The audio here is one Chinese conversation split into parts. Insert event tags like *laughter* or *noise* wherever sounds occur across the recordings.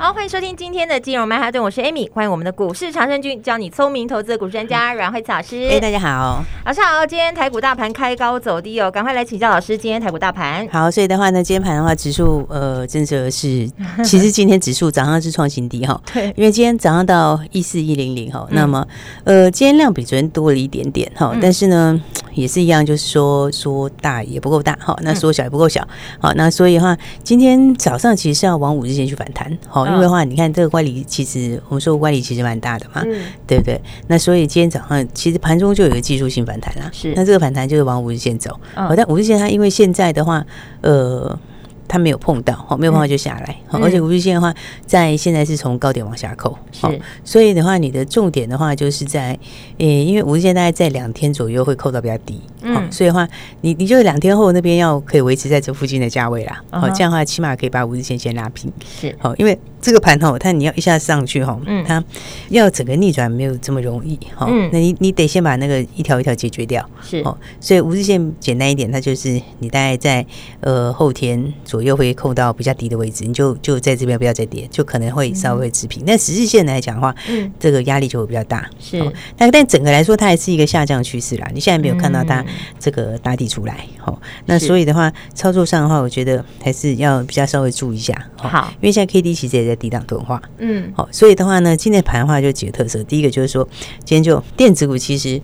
好，欢迎收听今天的金融曼哈顿，我是 Amy，欢迎我们的股市长胜军，教你聪明投资的股市专家阮慧慈老师。哎，大家好，老师好。今天台股大盘开高走低哦，赶快来请教老师，今天台股大盘。好，所以的话呢，今天盘的话，指数呃，真的是，其实今天指数早上是创新低哈，*laughs* 对，因为今天早上到一四一零零哈，那么呃，今天量比昨天多了一点点哈，但是呢，也是一样，就是说说大也不够大哈，那说小也不够小，好，那所以的话，今天早上其实是要往五日线去反弹，好。因为的话，你看这个乖离，其实我们说乖离其实蛮大的嘛，嗯、对不对？那所以今天早上其实盘中就有一个技术性反弹啦。是，那这个反弹就是往五日线走。好，但五日线它因为现在的话，呃。它没有碰到，好，没有碰到就下来，好、嗯，而且五日线的话，在现在是从高点往下扣，是，所以的话，你的重点的话就是在，诶、欸，因为五日线大概在两天左右会扣到比较低，嗯，所以的话，你你就两天后那边要可以维持在这附近的价位啦，好、嗯，这样的话起码可以把五日线先拉平，是，好，因为这个盘吼，它你要一下上去哈，嗯，它要整个逆转没有这么容易，哈，嗯，那你你得先把那个一条一条解决掉，是，哦，所以五日线简单一点，它就是你大概在呃后天左。右会扣到比较低的位置，你就就在这边不要再跌，就可能会稍微持平。那、嗯、十日线来讲的话，嗯，这个压力就会比较大。是，但但整个来说，它还是一个下降趋势啦。你现在没有看到它这个打底出来，好、嗯，那所以的话，操作上的话，我觉得还是要比较稍微注意一下。好，因为现在 K D 其实也在低档钝化，嗯，好，所以的话呢，今天盘的话就几个特色。第一个就是说，今天就电子股其实。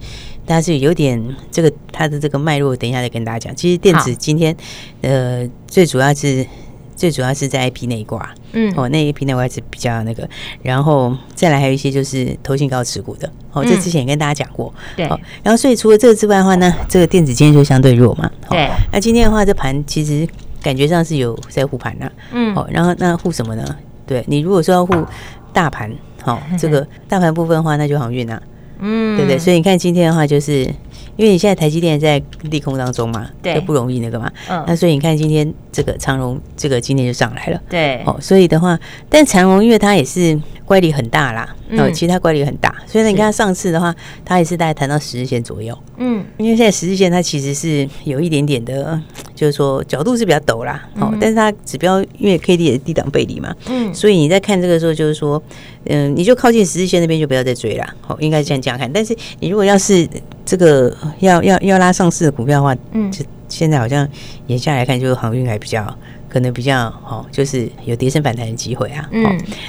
但是有点这个它的这个脉络，等一下再跟大家讲。其实电子今天呃最主要是最主要是在 IP 那一挂，嗯，哦，那一批那块是比较那个，然后再来还有一些就是投信高持股的，哦，这之前也跟大家讲过，对。然后所以除了这个之外的话呢，这个电子今天就相对弱嘛，对。那今天的话，这盘其实感觉上是有在护盘呐，嗯，哦，然后那护什么呢？对你如果说要护大盘，好，这个大盘部分的话，那就航运啊。嗯，对不对？所以你看今天的话，就是因为你现在台积电在利空当中嘛，对，就不容易那个嘛。嗯，那所以你看今天这个长荣，这个今天就上来了。对，哦，所以的话，但长荣因为它也是乖离很大啦，哦，其实它乖离很大，所以呢，你看它上次的话，它也是大概谈到十日线左右。嗯，因为现在十日线它其实是有一点点的，就是说角度是比较陡啦。哦，但是它指标因为 K D 也是低档背离嘛，嗯，所以你在看这个时候，就是说，嗯，你就靠近十日线那边就不要再追了。哦，应该是这样。这样看，但是你如果要是这个要要要拉上市的股票的话，嗯，就现在好像眼下来看，就是航运还比较。可能比较好，就是有跌升反弹的机会啊。嗯，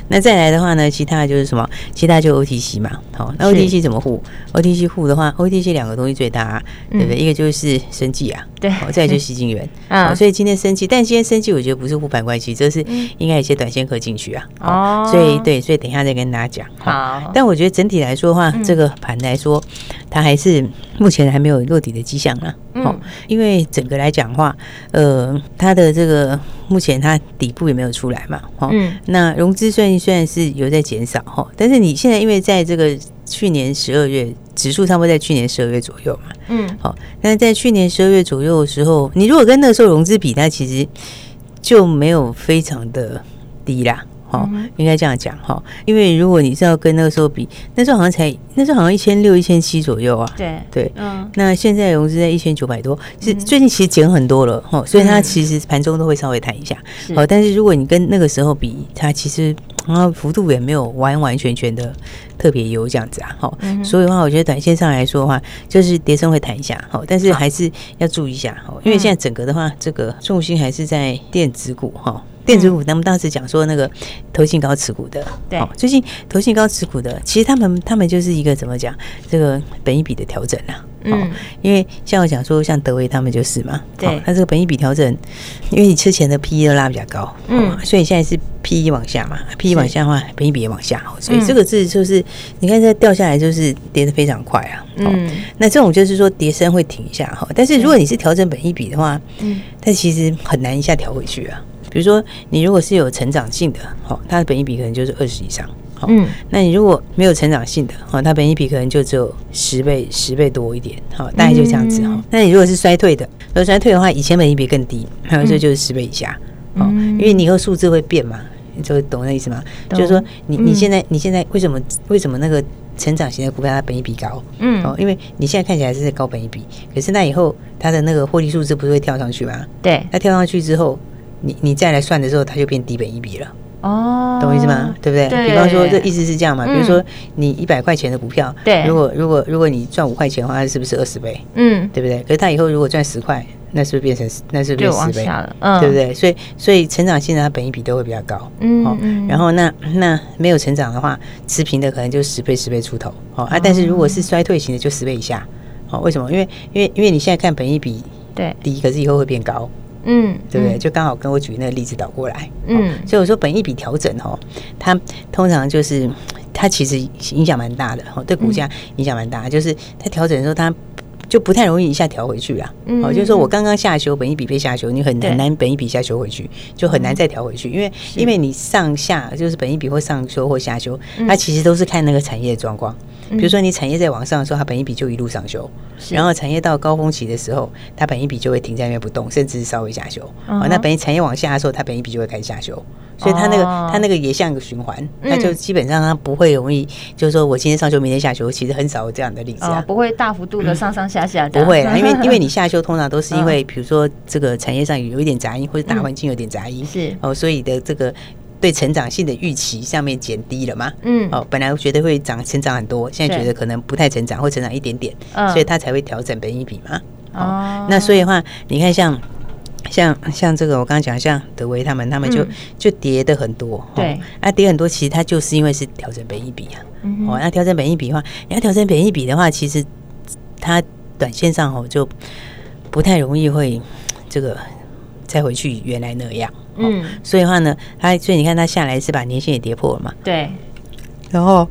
那再来的话呢，其他就是什么？其他就 OTC 嘛。好，那 OTC 怎么护？OTC 护的话，OTC 两个东西最大，啊，对不对？一个就是生技啊，对，再就是矽晶圆。啊，*laughs* 所以今天生技，但今天生技我觉得不是护盘关系，这是应该有些短线客进去啊。哦，所以对，所以等一下再跟大家讲。好，但我觉得整体来说的话，这个盘来说，它还是目前还没有落底的迹象啊。嗯，因为整个来讲的话，呃，它的这个。目前它底部也没有出来嘛，哈，嗯，那融资虽然虽然是有在减少哈，但是你现在因为在这个去年十二月指数差不多在去年十二月左右嘛，嗯，好，但是在去年十二月左右的时候，你如果跟那个时候融资比，它其实就没有非常的低啦。哦，应该这样讲哈，因为如果你是要跟那个时候比，那时候好像才那时候好像一千六、一千七左右啊。对对，嗯，那现在融资在一千九百多，是最近其实减很多了哈，所以它其实盘中都会稍微弹一下。好，但是如果你跟那个时候比，它其实啊幅度也没有完完全全的特别优这样子啊。好，所以的话，我觉得短线上来说的话，就是跌升会弹一下。好，但是还是要注意一下哈，因为现在整个的话，这个重心还是在电子股哈。电子股，他们当时讲说那个投信高持股的，对，最近投信高持股的，其实他们他们就是一个怎么讲，这个本益比的调整啊，嗯，因为像我讲说，像德威他们就是嘛，对，它这个本益比调整，因为你之前的 P E 都拉比较高，嗯，所以现在是 P E 往下嘛，P E 往下的话，本益比也往下，所以这个字就是你看这掉下来就是跌的非常快啊，嗯，那这种就是说跌升会停一下哈，但是如果你是调整本益比的话，嗯，但其实很难一下调回去啊。比如说，你如果是有成长性的，好，它的本益比可能就是二十以上，好，嗯，那你如果没有成长性的，好，它本益比可能就只有十倍、十倍多一点，好，大概就这样子哈。那你如果是衰退的，如果衰退的话，以前本益比更低，还有这就是十倍以下，哦，因为你以后数字会变嘛，你就懂那意思吗？就是说，你你现在你现在为什么为什么那个成长型的股票它本益比高？嗯，哦，因为你现在看起来是高本益比，可是那以后它的那个获利数字不是会跳上去吗？对，它跳上去之后，你你再来算的时候，它就变低本一比了。哦，懂我意思吗？对不对？对，比方说，这意思是这样嘛？比如说，你一百块钱的股票，对，如果如果如果你赚五块钱的话，它是不是二十倍？嗯，对不对？可是它以后如果赚十块，那是不是变成那是不是十倍？嗯，对不对？所以所以成长性的它本益比都会比较高。嗯，然后那那没有成长的话，持平的可能就十倍十倍出头。哦啊，但是如果是衰退型的，就十倍以下。哦，为什么？因为因为因为你现在看本一比对低，可是以后会变高。嗯，对不对？就刚好跟我举那个例子倒过来。嗯，所以我说本益比调整哦，它通常就是它其实影响蛮大的哦，对股价影响蛮大。就是它调整的时候，它就不太容易一下调回去啊。哦，就是说我刚刚下修，本一比被下修，你很很难本一比下修回去，就很难再调回去，因为因为你上下就是本一比或上修或下修，它其实都是看那个产业状况。比如说你产业在往上的时候，它本一比就一路上修，然后产业到高峰期的时候，它本一比就会停在那边不动，甚至是稍微下修。哦，那本益产业往下的时候，它本一比就会开始下修，所以它那个它那个也像一个循环，那就基本上它不会容易，就是说我今天上修，明天下修，其实很少有这样的例子啊，不会大幅度的上上下下。不会啦，因为因为你下修通常都是因为 *laughs* 比如说这个产业上有一点杂音，或者大环境有点杂音，是。哦，所以的这个。对成长性的预期上面减低了嘛？嗯，哦，本来我觉得会长成长很多，现在觉得可能不太成长，会成长一点点，所以它才会调整本益比嘛。哦，那所以的话，你看像像像这个，我刚刚讲像德威他们，他们就就跌的很多，对，啊跌很多，其实它就是因为是调整本益比啊。哦，那调整本益比的话，你要调整本益比的话，其实它短线上哦就不太容易会这个再回去原来那样。嗯，所以的话呢，它所以你看它下来是把年线也跌破了嘛？对。然后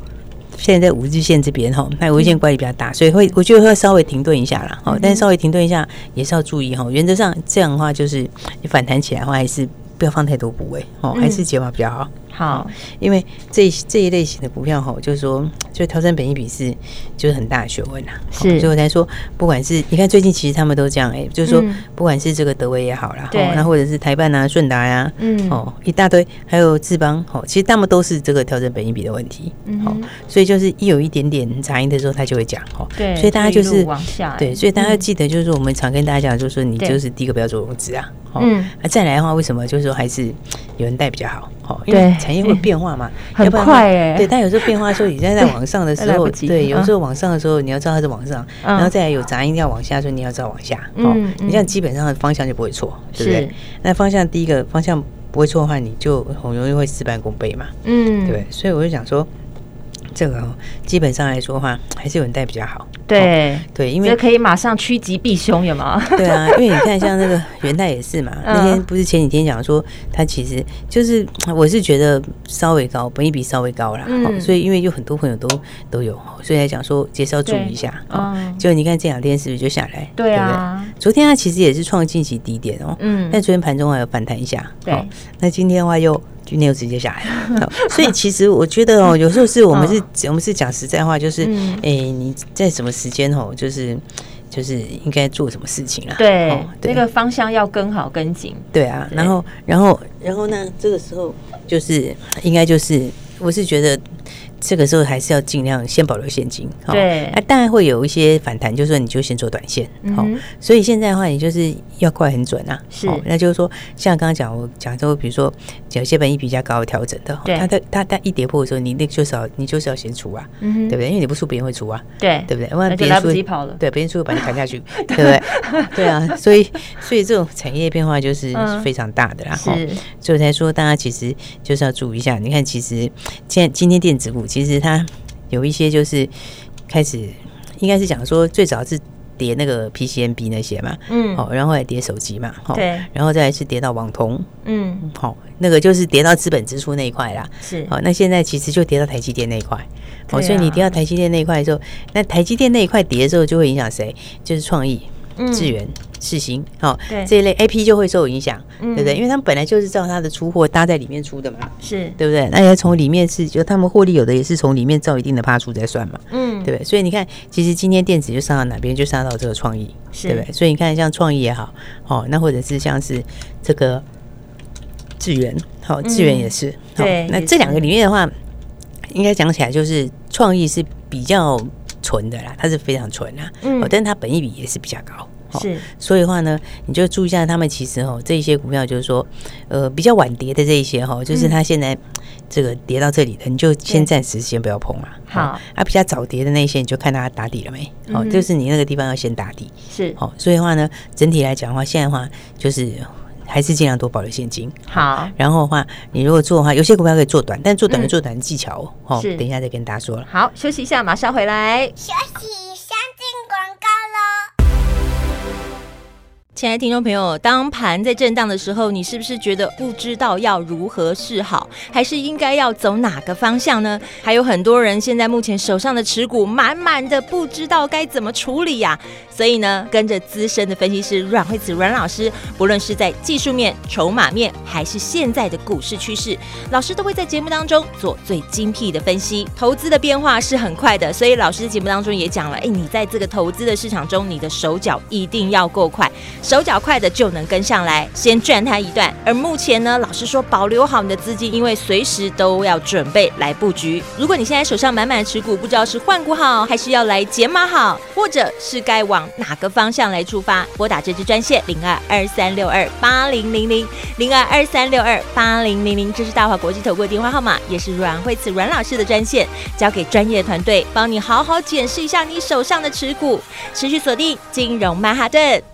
现在在五日线这边哈，那五日线乖离比较大，所以会我觉得会稍微停顿一下啦。哦，但是稍微停顿一下也是要注意哈。原则上这样的话，就是你反弹起来的话，还是不要放太多部位哦，还是解码比较好。好，因为这这一类型的股票哈，就是说，就调整本益比是就是很大的学问呐。是，所以我才说，不管是你看最近其实他们都这样哎，就是说，不管是这个德威也好啦，对，那或者是台办啊、顺达呀，嗯，哦，一大堆，还有智邦，哦，其实他们都是这个调整本益比的问题。嗯，所以就是一有一点点杂音的时候，他就会讲，哦，对，所以大家就是往下，对，所以大家要记得，就是我们常跟大家讲，就是说你就是第一个不要做融资啊，嗯，那再来的话，为什么就是说还是有人带比较好？哦，因为产业会变化嘛，*laughs* 很快哎。对，但有时候变化的时候，你现在在 *laughs* 往上的时候，对，有时候往上的时候，你要知道它是往上，然后再来有杂音要往下的时候，你要知道往下。哦，你这样基本上的方向就不会错，对不对？那方向第一个方向不会错的话，你就很容易会事半功倍嘛。嗯，对，所以我就想说。这个基本上来说的话，还是有人带比较好。对对，因为可以马上趋吉避凶，有吗？对啊，因为你看像那个元代也是嘛，*laughs* 那天不是前几天讲说，它其实就是我是觉得稍微高，本益比稍微高啦。所以因为有很多朋友都都有，所以来讲说介绍注意一下。嗯，就你看这两天是不是就下来？对啊，昨天它其实也是创近期低点哦。嗯，但昨天盘中还有反弹一下。对，那今天的话又。今天又直接下来。*laughs* 了，所以其实我觉得哦，*laughs* 有时候是我们是，我们是讲实在话，就是，哎，你在什么时间哦，就是，就是应该做什么事情啊？对，那个方向要跟好跟紧。对啊，然后，然后，然后呢，这个时候就是应该就是，我是觉得。这个时候还是要尽量先保留现金，对，那当然会有一些反弹，就是说你就先做短线，好，所以现在的话，你就是要快很准啊，是，那就是说，像刚刚讲我讲说，比如说有些本益比较高的调整的，它，它它它一跌破的时候，你那就是要你就是要先出啊，对不对？因为你不出，别人会出啊，对，对不对？万一别人出，对，别人出会把你砍下去，*laughs* 对不对？对啊，所以所以这种产业变化就是非常大的啦，是，所以才说大家其实就是要注意一下，你看，其实现在今天电子股。其实它有一些就是开始，应该是讲说最早是跌那个 PCMB 那些嘛，嗯，好，然后来跌手机嘛，对，然后再来是跌到网通，嗯，好，那个就是跌到资本支出那一块啦，是，好，那现在其实就跌到台积电那一块，好，所以你跌到台积电那一块的时候，那台积电那一块跌的时候就会影响谁？就是创意。智源、世新，好，这一类 A P 就会受影响，对不对？因为他们本来就是照他的出货搭在里面出的嘛，是对不对？那要从里面是，就他们获利有的也是从里面照一定的趴出再算嘛，嗯，对不对？所以你看，其实今天电子就上到哪边，就上到这个创意，对不对？所以你看，像创意也好，哦，那或者是像是这个智源，好，智源也是，对。那这两个里面的话，应该讲起来就是创意是比较。纯的啦，它是非常纯啊，嗯，但是它本益比也是比较高，是，所以的话呢，你就注意一下，他们其实哦，这一些股票就是说，呃，比较晚跌的这一些哈，就是它现在这个跌到这里的，你就先暂时先不要碰了。好，啊，比较早跌的那些，你就看它打底了没？好，就是你那个地方要先打底，是，好，所以的话呢，整体来讲的话，现在的话就是。还是尽量多保留现金。好，然后的话，你如果做的话，有些股票可以做短，但做短的做短的技巧哦。好，等一下再跟大家说了。好，休息一下，马上回来。休息。亲爱的听众朋友，当盘在震荡的时候，你是不是觉得不知道要如何是好，还是应该要走哪个方向呢？还有很多人现在目前手上的持股满满的，不知道该怎么处理呀、所以呢，跟着资深的分析师阮慧子阮老师，不论是在技术面、筹码面，还是现在的股市趋势，老师都会在节目当中做最精辟的分析。投资的变化是很快的，所以老师节目当中也讲了，哎，你在这个投资的市场中，你的手脚一定要够快。手脚快的就能跟上来，先赚它一段。而目前呢，老实说，保留好你的资金，因为随时都要准备来布局。如果你现在手上满满的持股，不知道是换股好，还是要来减码好，或者是该往哪个方向来出发，拨打这支专线零二二三六二八零零零零二二三六二八零零零，这是大华国际投顾的电话号码，也是阮慧慈阮老师的专线，交给专业团队帮你好好检视一下你手上的持股，持续锁定金融曼哈顿。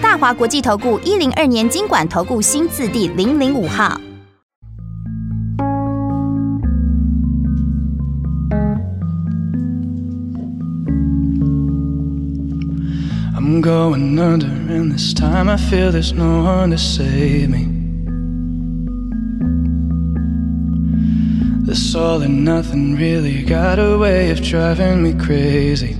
大华国际投顾一零二年金管投顾新字第零零五号。I'm going under and this time I feel there's no one to save me. This all and nothing really got a way of driving me crazy.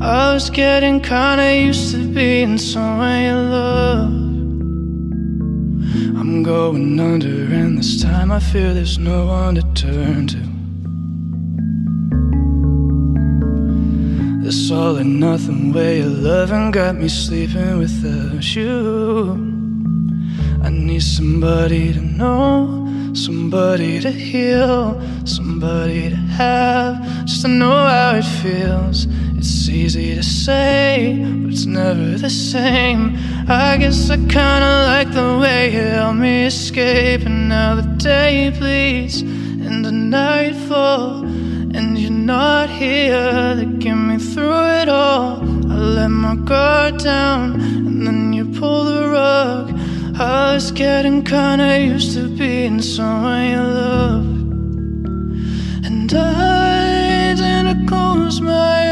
I was getting kinda used to being someone you love. I'm going under, and this time I feel there's no one to turn to. This all or nothing way of loving got me sleeping without you. I need somebody to know, somebody to heal, somebody to have, just to know how it feels. It's easy to say, but it's never the same. I guess I kinda like the way you help me escape, and now the day bleeds into nightfall, and you're not here to get me through it all. I let my guard down, and then you pull the rug. I was getting kinda used to being someone you love, and I didn't close my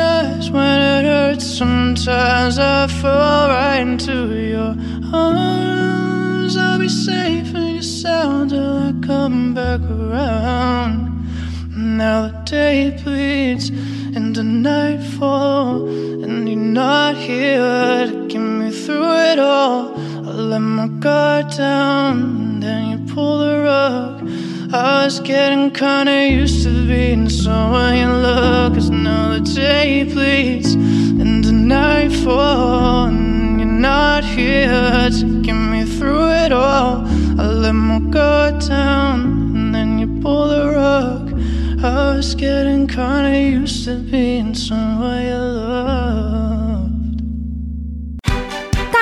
Sometimes I fall right into your arms. I'll be safe and you sound till I come back around. Now the day bleeds into nightfall, and you're not here to get me through it all. I let my guard down, then you pull the rug. I was getting kinda used to being someone you love, cause now the day bleeds nightfall, and you're not here to get me through it all. I let my guard down, and then you pull the rug. I was getting kinda used to being someone you loved.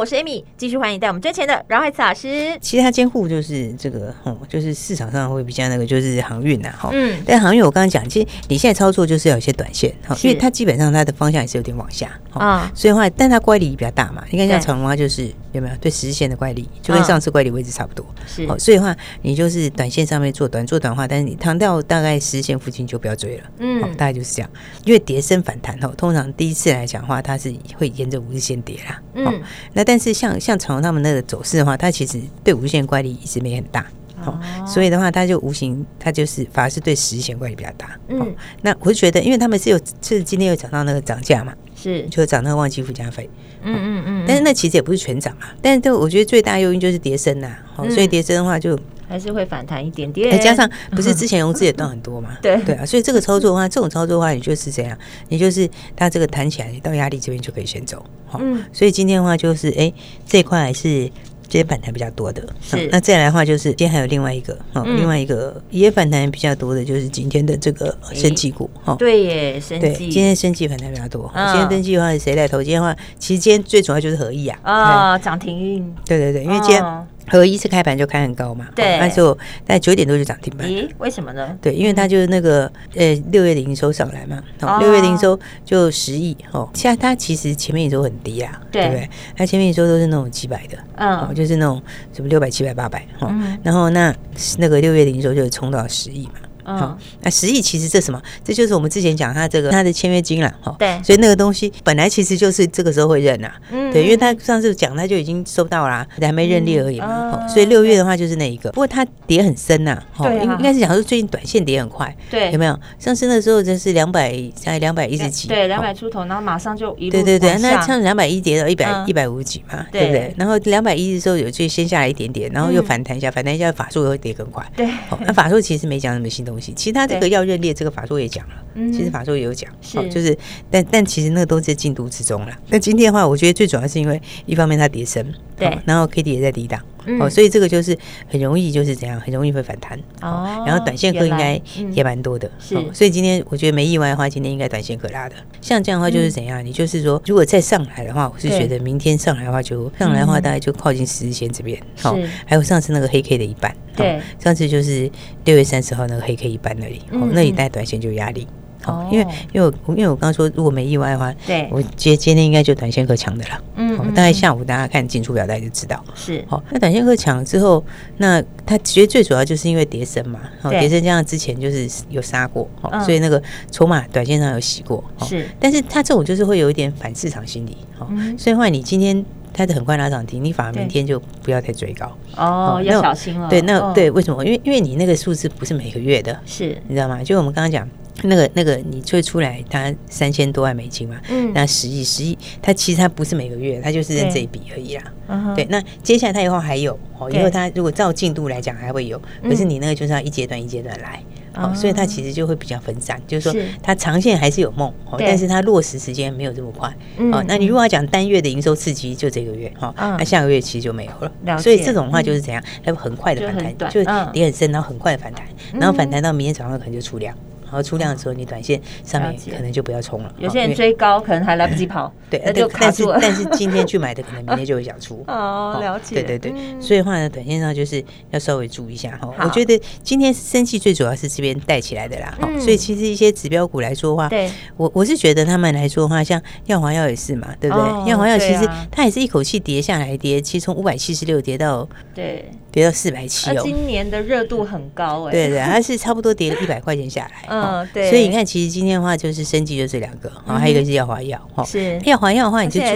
我是 Amy，继续欢迎在我们赚钱的阮蕙慈老师。其实他监护就是这个，就是市场上会比较那个，就是航运呐，哈。嗯。但航运我刚刚讲，其实你现在操作就是要有一些短线，哈，因为它基本上它的方向也是有点往下，啊。所以的话，但它乖离比较大嘛。你看像长荣啊，就是有没有对十日线的乖离，就跟上次乖离位置差不多。是。哦，所以的话，你就是短线上面做短做短话，但是你躺到大概十日线附近就不要追了。嗯。大概就是这样，因为跌升反弹后，通常第一次来讲的话，它是会沿着五日线跌啦。嗯。那但是像像长隆他们那个走势的话，它其实对五日线乖离一直没很大，好、哦，所以的话，它就无形它就是反而是对十日线乖离比较大。嗯、哦，那我就觉得，因为他们是有是今天有涨到那个涨价嘛，是就涨那个旺季附加费。嗯嗯嗯，但是那其实也不是全涨啊，但是都我觉得最大诱因就是跌升呐，好、哦，所以跌升的话就。还是会反弹一点点，再加上不是之前融资也断很多嘛？*laughs* 对对啊，所以这个操作的话，这种操作的话，你就是这样，你就是它这个弹起来到压力这边就可以先走，好，嗯，所以今天的话就是，哎，这块还是今天反弹比较多的，是。那再来的话就是，今天还有另外一个，哈，另外一个也反弹比较多的，就是今天的这个升绩股，哈，对耶，升绩，今天升绩反弹比较多。今天升绩的话是谁来投？今天的话，其实今天最主要就是合意啊，啊，涨停，对对对，因为今天。合一次开盘就开很高嘛，对，那时候在九点多就涨停板。咦，为什么呢？对，因为它就是那个呃六月的营收上来嘛，六月的营收就十亿哦。现在它其实前面一周很低啊，对不对？它前面一周都是那种几百的，嗯，就是那种什么六百、七百、八百，嗯，然后那那个六月的营收就冲到十亿嘛。好，那十亿其实这什么？这就是我们之前讲他这个他的签约金了，哈。对，所以那个东西本来其实就是这个时候会认呐，嗯，对，因为他上次讲他就已经收到啦，还没认列而已嘛，所以六月的话就是那一个。不过它跌很深呐，哈，应应该是讲说最近短线跌很快，对，有没有？上升的时候就是两百在两百一十几，对，两百出头，然后马上就一路对对对，那像两百一跌到一百一百五十几嘛，对不对？然后两百一的时候有就先下来一点点，然后又反弹一下，反弹一下法术会跌更快，对，那法术其实没讲什么新东西，其他这个要。要认列这个法术也讲了，嗯、其实法术也有讲，是就是，但但其实那个都在进度之中了。那今天的话，我觉得最主要是因为一方面它跌升，对，然后 K D 也在抵挡，哦，所以这个就是很容易就是怎样，很容易会反弹哦。然后短线客应该也蛮多的，是。所以今天我觉得没意外的话，今天应该短线客拉的。像这样的话就是怎样，你就是说，如果再上来的话，我是觉得明天上来的话，就上来的话大概就靠近十日线这边，好，还有上次那个黑 K 的一半，对，上次就是六月三十号那个黑 K 一半那里，哦，那里带短线就有压力。好，因为因为我因为我刚刚说，如果没意外的话，对，我今今天应该就短线客强的了。嗯，大概下午大家看进出表带就知道。是，好，那短线客强之后，那它其实最主要就是因为叠升嘛，好，叠升加上之前就是有杀过，好，所以那个筹码短线上有洗过。是，但是它这种就是会有一点反市场心理，好，所以话你今天。它的很快拉涨停，你反而明天就不要太追高哦，要小心了。对，那对，为什么？因为因为你那个数字不是每个月的，是你知道吗？就我们刚刚讲那个那个，你最出来它三千多万美金嘛，嗯，那十亿十亿，它其实它不是每个月，它就是认这一笔而已啦。对，那接下来它以后还有哦，因为它如果照进度来讲还会有，可是你那个就是要一阶段一阶段来。哦，所以它其实就会比较分散，就是说它长线还是有梦，哦，但是它落实时间没有这么快。哦，那你如果要讲单月的营收刺激，就这个月，哈，那下个月其实就没有了。所以这种话就是怎样，它会很快的反弹，就跌很深，然后很快的反弹，然后反弹到明天早上可能就出量。然后出量的时候，你短线上面可能就不要冲了。有些人追高可能还来不及跑，*laughs* 对，那就卡住了。但是今天去买的，可能明天就会想出。*laughs* 哦，了解。对对对，所以的话呢，短线上就是要稍微注意一下哈。我觉得今天生气最主要是这边带起来的啦。所以其实一些指标股来说的话，对，我我是觉得他们来说的话，像耀华药也是嘛，对不对？耀华药其实它也是一口气跌下来，跌，其实从五百七十六跌到对。跌到四百七哦，今年的热度很高哎。对对，它是差不多跌了一百块钱下来。嗯，对。所以你看，其实今天的话就是升级就这两个，然后还有一个是要华药哈。是要华药的话，你就注意。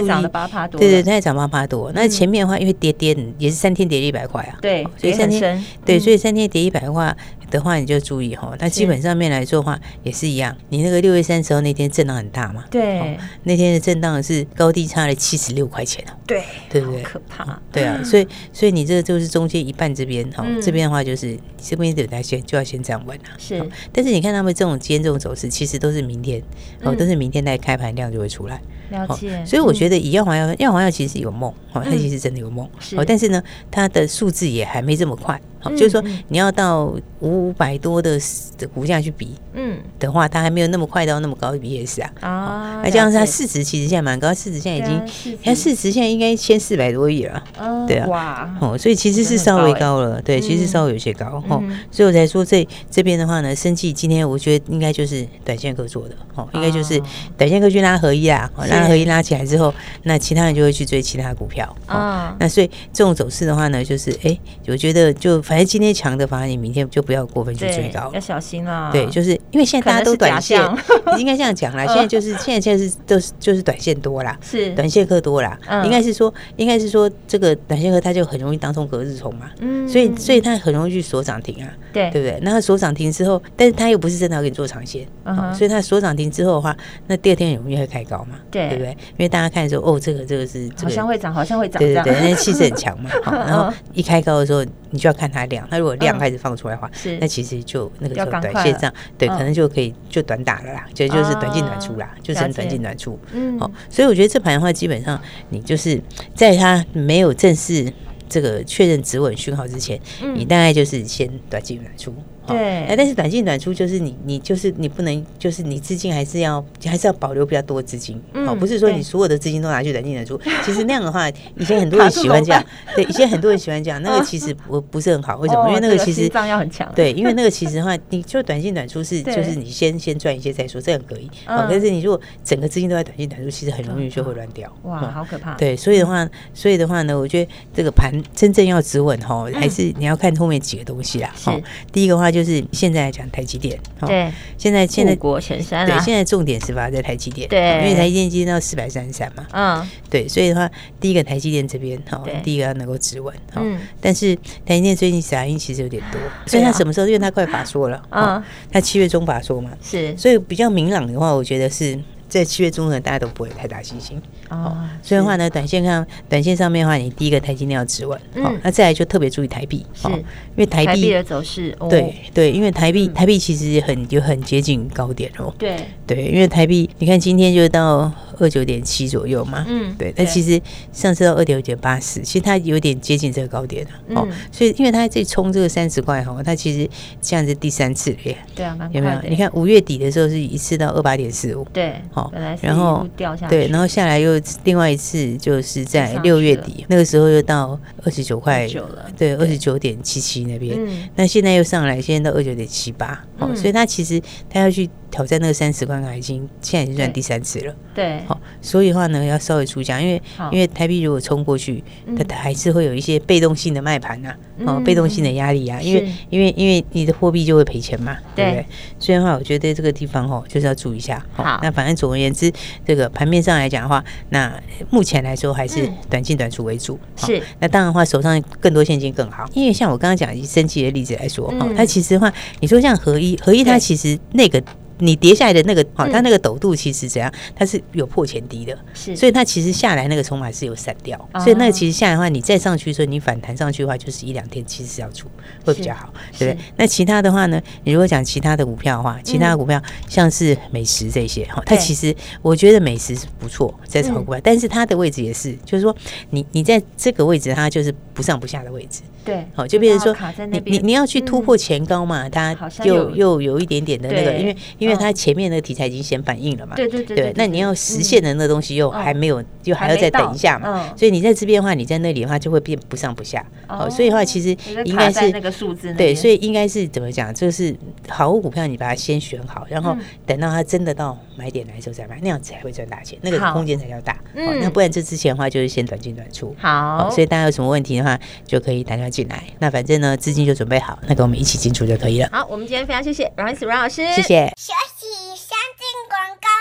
对对，它也涨八趴多。那前面的话，因为跌跌也是三天跌了一百块啊。对，所以三天对，所以三天跌一百块的话，你就注意哈。那基本上面来说的话，也是一样。你那个六月三十号那天震荡很大嘛？对。那天的震荡是高低差了七十六块钱啊。对。对不对？可怕。对啊，*laughs* 所以所以你这个就是中间。一半这边哈，这边的话就是这边得来先就要先站稳了。是，但是你看他们这种今天这种走势，其实都是明天哦，都是明天在开盘量就会出来。了解。所以我觉得以耀华药，耀华药其实有梦哦，它其实真的有梦哦，但是呢，它的数字也还没这么快。就是说，你要到五百多的的股价去比，嗯，的话，它还没有那么快到那么高的 EPS 啊。啊，再加上它市值其实现在蛮高，市值现在已经，它市值现在应该一千四百多亿了。对啊，哇，哦，所以其实是稍微高了，对，其实稍微有些高。哦，所以我才说这这边的话呢，生技今天我觉得应该就是短线客做的，哦，应该就是短线客去拉合一啊，拉合一拉起来之后，那其他人就会去追其他股票。啊，那所以这种走势的话呢，就是哎，我觉得就反。反正今天强的，反而你明天就不要过分去追高，要小心了。对，就是因为现在大家都短线，*laughs* 应该这样讲啦。现在就是现在现在是都是就是短线多啦，是短线客多啦。应该是说，应该是说这个短线客他就很容易当冲隔日冲嘛。嗯，所以所以他很容易去锁涨停啊。对，对不对？那他锁涨停之后，但是他又不是真的要给你做长线，所以他锁涨停之后的话，那第二天很容易会开高嘛。对，对不对？因为大家看的时候，哦，这个这个是好像会涨，好像会涨，对对对，那气势很强嘛。*laughs* 然后一开高的时候，你就要看它量，它如果量开始放出来的话，是。那其实就那个时候短线上，对，可能就可以就短打了啦，就就是短进短出啦，就成短进短出。嗯，好，所以我觉得这盘的话，基本上你就是在它没有正式这个确认止稳讯号之前，你大概就是先短进短出。对，哎但是短进短出就是你，你就是你不能，就是你资金还是要还是要保留比较多资金，哦，不是说你所有的资金都拿去短进短出。其实那样的话，以前很多人喜欢这样，对，以前很多人喜欢这样，那个其实不不是很好。为什么？因为那个其实脏要很强。对，因为那个其实的话，你就短进短出是就是你先先赚一些再说，这样可以。哦，但是你如果整个资金都在短进短出，其实很容易就会乱掉。哇，好可怕。对，所以的话，所以的话呢，我觉得这个盘真正要止稳哈，还是你要看后面几个东西啦。好，第一个话。就是现在来讲台积电，对，现在现在国前三，对，现在重点是发在台积电，对，因为台积电今天到四百三十三嘛，嗯，对，所以的话，第一个台积电这边，哈，第一个要能够止稳，嗯，但是台积电最近杂音其实有点多，所以它什么时候？因为它快法说了，啊，它七月中法说嘛，是，所以比较明朗的话，我觉得是。在七月中呢，大家都不会太大信心哦。所以的话呢，短线看短线上面的话，你第一个台积电要止稳，好，那再来就特别注意台币，是，因为台币的走势，对对，因为台币台币其实很就很接近高点哦，对。对，因为台币你看今天就到二九点七左右嘛，嗯，对，但其实上次到二九点八四，其实它有点接近这个高点了，哦，所以因为它在冲这个三十块哈，它其实这样子第三次了耶，对啊，有没有？你看五月底的时候是一次到二八点四五，对，好。然后掉下来，对，然后下来又另外一次就是在六月底，那个时候又到二十九块九了，对，二十九点七七那边。嗯，那现在又上来，现在到二九点七八。哦，所以他其实他要去。挑战那个三十关卡已经现在已经算第三次了，对，好，所以的话呢，要稍微出价，因为因为台币如果冲过去，它还是会有一些被动性的卖盘呐，哦，被动性的压力啊，因为因为因为你的货币就会赔钱嘛，对。不对？所以的话，我觉得这个地方哦，就是要注意一下。好，那反正总而言之，这个盘面上来讲的话，那目前来说还是短进短出为主。是，那当然的话，手上更多现金更好，因为像我刚刚讲以升级的例子来说，哦，它其实的话，你说像合一，合一它其实那个。你跌下来的那个，好，它那个陡度其实怎样？它是有破前低的，是，所以它其实下来那个筹码是有散掉，所以那个其实下来的话，你再上去的时候，你反弹上去的话，就是一两天其实是要出会比较好，对不对？那其他的话呢？你如果讲其他的股票的话，其他的股票像是美食这些哈，它其实我觉得美食是不错，在炒股票，但是它的位置也是，就是说你你在这个位置，它就是不上不下的位置。对，好，就变成说你你你要去突破前高嘛，它又又有一点点的那个，因为因为它前面那个题材已经先反应了嘛，对对对，那你要实现的那东西又还没有，就还要再等一下嘛，所以你在这边的话，你在那里的话就会变不上不下，哦，所以的话其实应该是那个数字，对，所以应该是怎么讲？就是好股票，你把它先选好，然后等到它真的到买点来的时候再买，那样子才会赚大钱，那个空间才叫大，嗯，那不然这之前的话就是先短进短出，好，所以大家有什么问题的话就可以打电话进来，那反正呢，资金就准备好，那跟我们一起进出就可以了。好，我们今天非常谢谢阮老师，谢谢。休息，先进广告喽。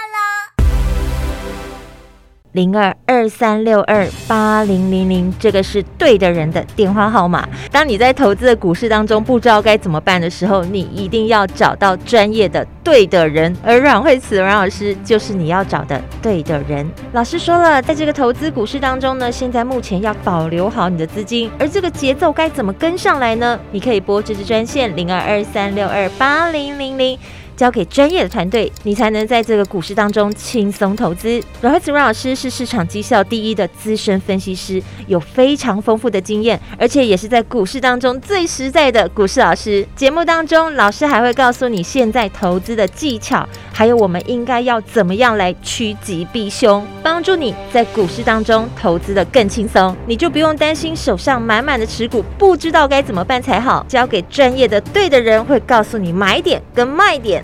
零二二三六二八零零零，这个是对的人的电话号码。当你在投资的股市当中不知道该怎么办的时候，你一定要找到专业的对的人。而阮慧慈阮老师就是你要找的对的人。老师说了，在这个投资股市当中呢，现在目前要保留好你的资金，而这个节奏该怎么跟上来呢？你可以拨这支专线零二二三六二八零零零。交给专业的团队，你才能在这个股市当中轻松投资。阮慧慈阮老师是市场绩效第一的资深分析师，有非常丰富的经验，而且也是在股市当中最实在的股市老师。节目当中，老师还会告诉你现在投资的技巧，还有我们应该要怎么样来趋吉避凶，帮助你在股市当中投资的更轻松。你就不用担心手上满满的持股，不知道该怎么办才好。交给专业的对的人，会告诉你买点跟卖点。